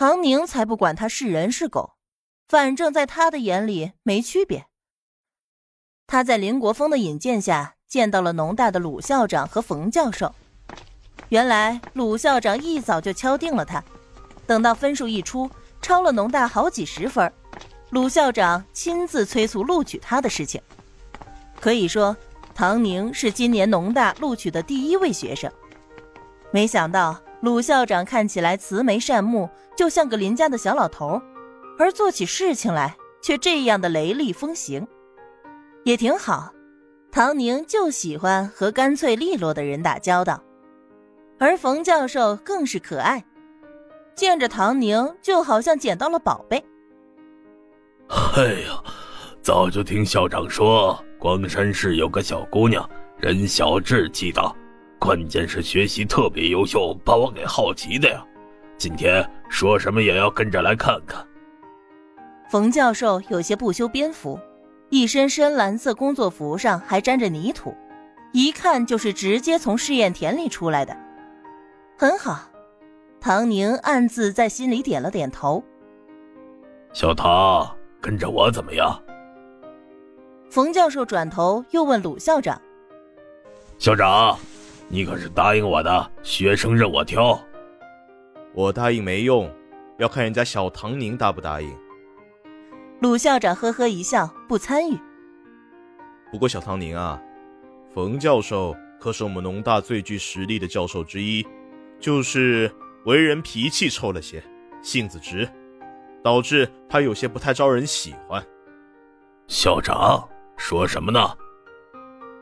唐宁才不管他是人是狗，反正在他的眼里没区别。他在林国峰的引荐下见到了农大的鲁校长和冯教授。原来鲁校长一早就敲定了他，等到分数一出，超了农大好几十分，鲁校长亲自催促录取他的事情。可以说，唐宁是今年农大录取的第一位学生。没想到鲁校长看起来慈眉善目，就像个邻家的小老头，而做起事情来却这样的雷厉风行。也挺好，唐宁就喜欢和干脆利落的人打交道，而冯教授更是可爱，见着唐宁就好像捡到了宝贝。哎呀，早就听校长说，光山市有个小姑娘，人小志气大，关键是学习特别优秀，把我给好奇的呀。今天说什么也要跟着来看看。冯教授有些不修边幅。一身深蓝色工作服上还沾着泥土，一看就是直接从试验田里出来的。很好，唐宁暗自在心里点了点头。小唐，跟着我怎么样？冯教授转头又问鲁校长：“校长，你可是答应我的，学生任我挑。我答应没用，要看人家小唐宁答不答应。”鲁校长呵呵一笑，不参与。不过小唐宁啊，冯教授可是我们农大最具实力的教授之一，就是为人脾气臭了些，性子直，导致他有些不太招人喜欢。校长说什么呢？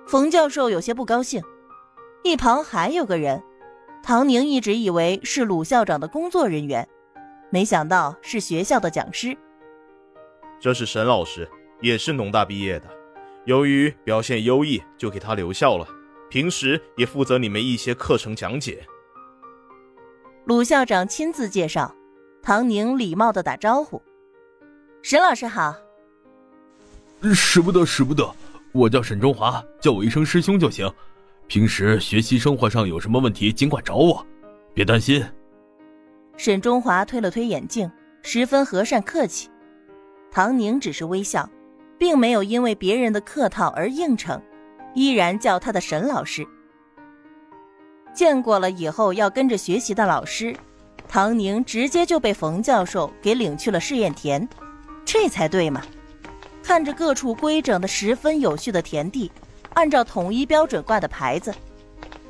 冯教授有些不高兴。一旁还有个人，唐宁一直以为是鲁校长的工作人员，没想到是学校的讲师。这是沈老师，也是农大毕业的，由于表现优异，就给他留校了。平时也负责你们一些课程讲解。鲁校长亲自介绍，唐宁礼貌的打招呼：“沈老师好。”“使不得，使不得，我叫沈中华，叫我一声师兄就行。平时学习生活上有什么问题，尽管找我，别担心。”沈中华推了推眼镜，十分和善客气。唐宁只是微笑，并没有因为别人的客套而应承，依然叫他的沈老师。见过了以后要跟着学习的老师，唐宁直接就被冯教授给领去了试验田，这才对嘛！看着各处规整的十分有序的田地，按照统一标准挂的牌子，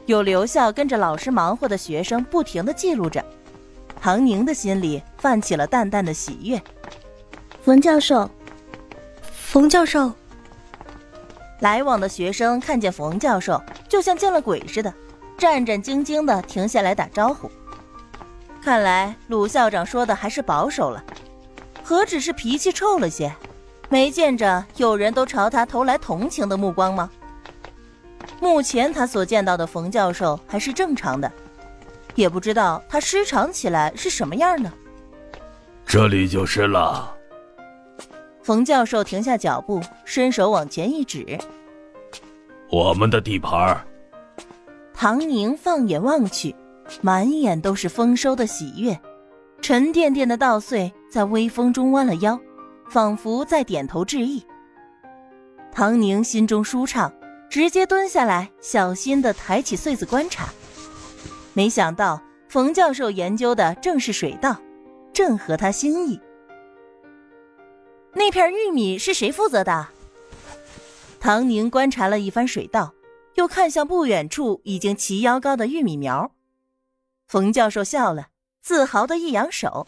有留校跟着老师忙活的学生不停的记录着，唐宁的心里泛起了淡淡的喜悦。冯教授，冯教授。来往的学生看见冯教授，就像见了鬼似的，战战兢兢的停下来打招呼。看来鲁校长说的还是保守了，何止是脾气臭了些，没见着有人都朝他投来同情的目光吗？目前他所见到的冯教授还是正常的，也不知道他失常起来是什么样呢？这里就是了。冯教授停下脚步，伸手往前一指：“我们的地盘。”唐宁放眼望去，满眼都是丰收的喜悦，沉甸甸的稻穗在微风中弯了腰，仿佛在点头致意。唐宁心中舒畅，直接蹲下来，小心的抬起穗子观察。没想到冯教授研究的正是水稻，正合他心意。那片玉米是谁负责的？唐宁观察了一番水稻，又看向不远处已经齐腰高的玉米苗。冯教授笑了，自豪的一扬手：“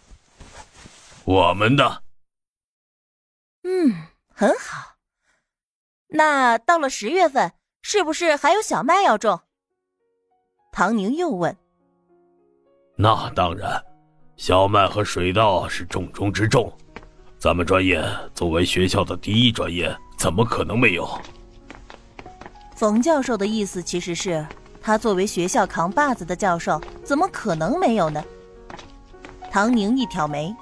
我们的。”嗯，很好。那到了十月份，是不是还有小麦要种？唐宁又问：“那当然，小麦和水稻是重中之重。”咱们专业作为学校的第一专业，怎么可能没有？冯教授的意思其实是，他作为学校扛把子的教授，怎么可能没有呢？唐宁一挑眉：“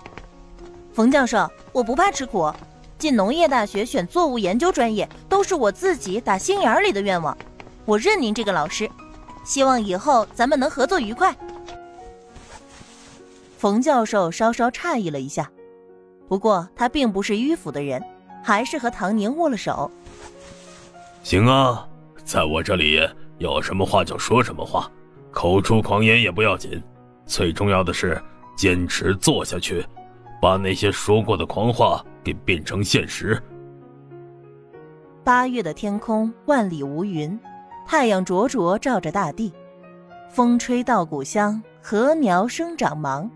冯教授，我不怕吃苦，进农业大学选作物研究专业，都是我自己打心眼里的愿望。我认您这个老师，希望以后咱们能合作愉快。”冯教授稍稍诧异了一下，不过他并不是迂腐的人，还是和唐宁握了手。行啊，在我这里有什么话就说什么话，口出狂言也不要紧，最重要的是坚持做下去，把那些说过的狂话给变成现实。八月的天空万里无云，太阳灼灼照着大地，风吹稻谷香，禾苗生长忙。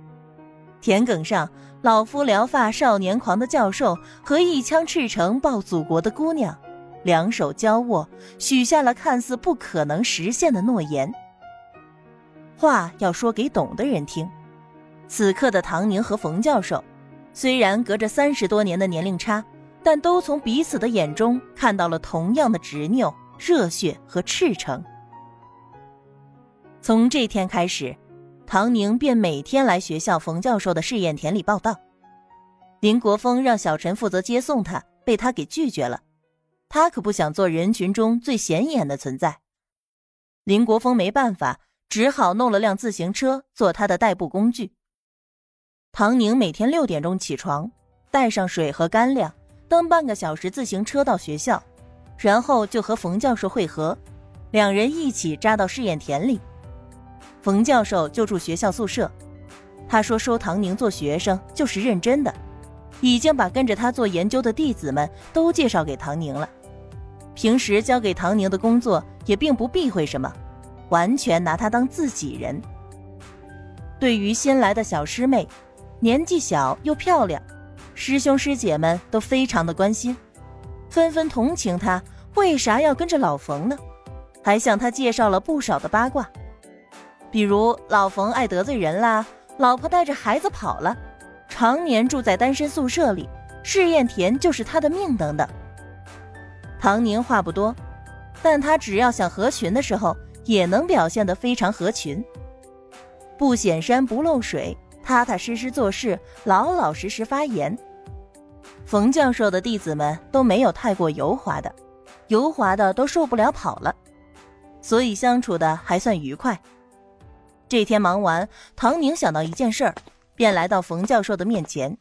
田埂上，老夫聊发少年狂的教授和一腔赤诚报祖国的姑娘，两手交握，许下了看似不可能实现的诺言。话要说给懂的人听。此刻的唐宁和冯教授，虽然隔着三十多年的年龄差。但都从彼此的眼中看到了同样的执拗、热血和赤诚。从这天开始，唐宁便每天来学校冯教授的试验田里报道。林国峰让小陈负责接送他，被他给拒绝了。他可不想做人群中最显眼的存在。林国峰没办法，只好弄了辆自行车做他的代步工具。唐宁每天六点钟起床，带上水和干粮。蹬半个小时自行车到学校，然后就和冯教授会合，两人一起扎到试验田里。冯教授就住学校宿舍，他说收唐宁做学生就是认真的，已经把跟着他做研究的弟子们都介绍给唐宁了。平时交给唐宁的工作也并不避讳什么，完全拿他当自己人。对于新来的小师妹，年纪小又漂亮。师兄师姐们都非常的关心，纷纷同情他为啥要跟着老冯呢？还向他介绍了不少的八卦，比如老冯爱得罪人啦，老婆带着孩子跑了，常年住在单身宿舍里，试验田就是他的命等等。唐宁话不多，但他只要想合群的时候，也能表现得非常合群，不显山不漏水。踏踏实实做事，老老实实发言。冯教授的弟子们都没有太过油滑的，油滑的都受不了跑了，所以相处的还算愉快。这天忙完，唐宁想到一件事儿，便来到冯教授的面前：“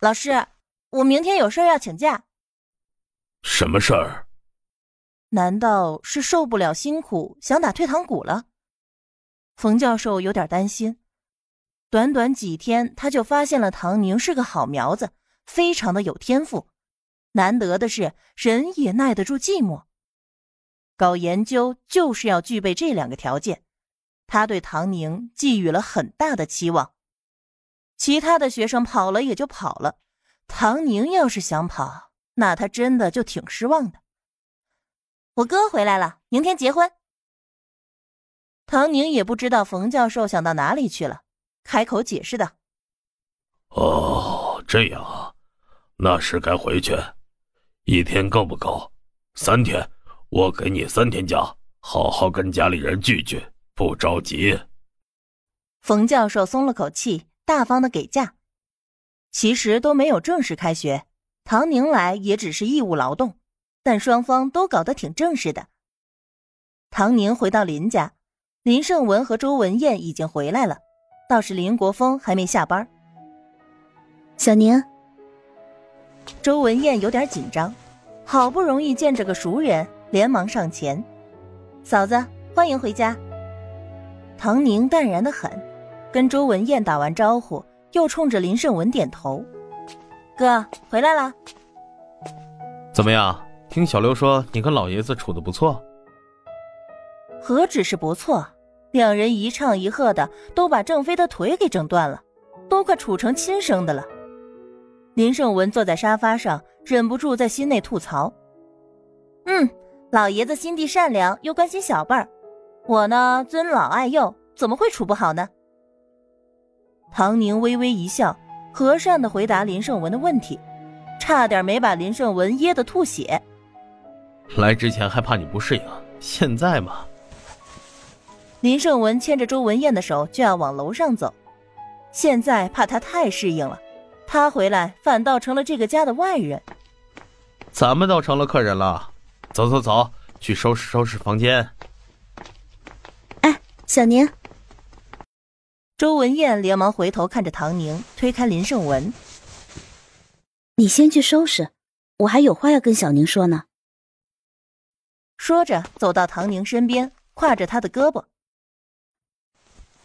老师，我明天有事要请假。”“什么事儿？”“难道是受不了辛苦，想打退堂鼓了？”冯教授有点担心。短短几天，他就发现了唐宁是个好苗子，非常的有天赋。难得的是，人也耐得住寂寞。搞研究就是要具备这两个条件。他对唐宁寄予了很大的期望。其他的学生跑了也就跑了，唐宁要是想跑，那他真的就挺失望的。我哥回来了，明天结婚。唐宁也不知道冯教授想到哪里去了。开口解释道：“哦，这样啊，那是该回去。一天够不够？三天，我给你三天假，好好跟家里人聚聚，不着急。”冯教授松了口气，大方的给假。其实都没有正式开学，唐宁来也只是义务劳动，但双方都搞得挺正式的。唐宁回到林家，林胜文和周文艳已经回来了。倒是林国峰还没下班。小宁，周文艳有点紧张，好不容易见着个熟人，连忙上前：“嫂子，欢迎回家。”唐宁淡然的很，跟周文艳打完招呼，又冲着林胜文点头：“哥，回来了。怎么样？听小刘说你跟老爷子处的不错。何止是不错？”两人一唱一和的，都把郑飞的腿给整断了，都快处成亲生的了。林胜文坐在沙发上，忍不住在心内吐槽：“嗯，老爷子心地善良，又关心小辈儿，我呢尊老爱幼，怎么会处不好呢？”唐宁微微一笑，和善的回答林胜文的问题，差点没把林胜文噎得吐血。来之前还怕你不适应，现在嘛。林胜文牵着周文艳的手就要往楼上走，现在怕他太适应了，他回来反倒成了这个家的外人。咱们倒成了客人了，走走走，去收拾收拾房间。哎，小宁。周文艳连忙回头看着唐宁，推开林胜文：“你先去收拾，我还有话要跟小宁说呢。”说着，走到唐宁身边，挎着他的胳膊：“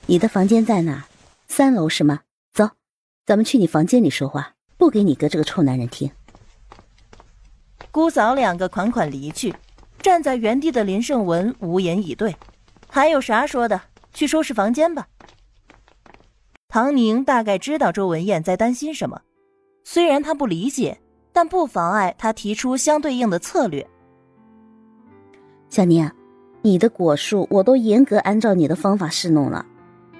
你的房间在哪？三楼是吗？走，咱们去你房间里说话，不给你哥这个臭男人听。”姑嫂两个款款离去，站在原地的林胜文无言以对。还有啥说的？去收拾房间吧。唐宁大概知道周文艳在担心什么，虽然他不理解，但不妨碍他提出相对应的策略。小宁，你的果树我都严格按照你的方法试弄了，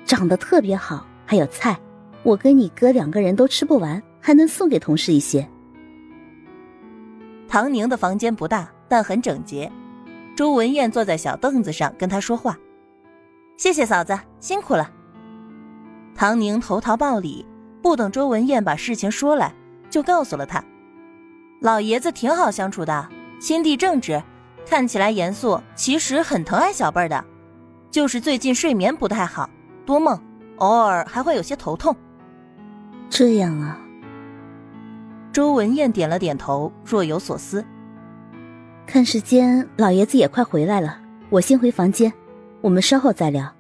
长得特别好。还有菜，我跟你哥两个人都吃不完，还能送给同事一些。唐宁的房间不大，但很整洁。周文艳坐在小凳子上跟他说话：“谢谢嫂子，辛苦了。”唐宁投桃报李，不等周文艳把事情说来，就告诉了他：“老爷子挺好相处的，心地正直，看起来严肃，其实很疼爱小辈儿的。就是最近睡眠不太好，多梦，偶尔还会有些头痛。”这样啊。周文艳点了点头，若有所思。看时间，老爷子也快回来了，我先回房间，我们稍后再聊。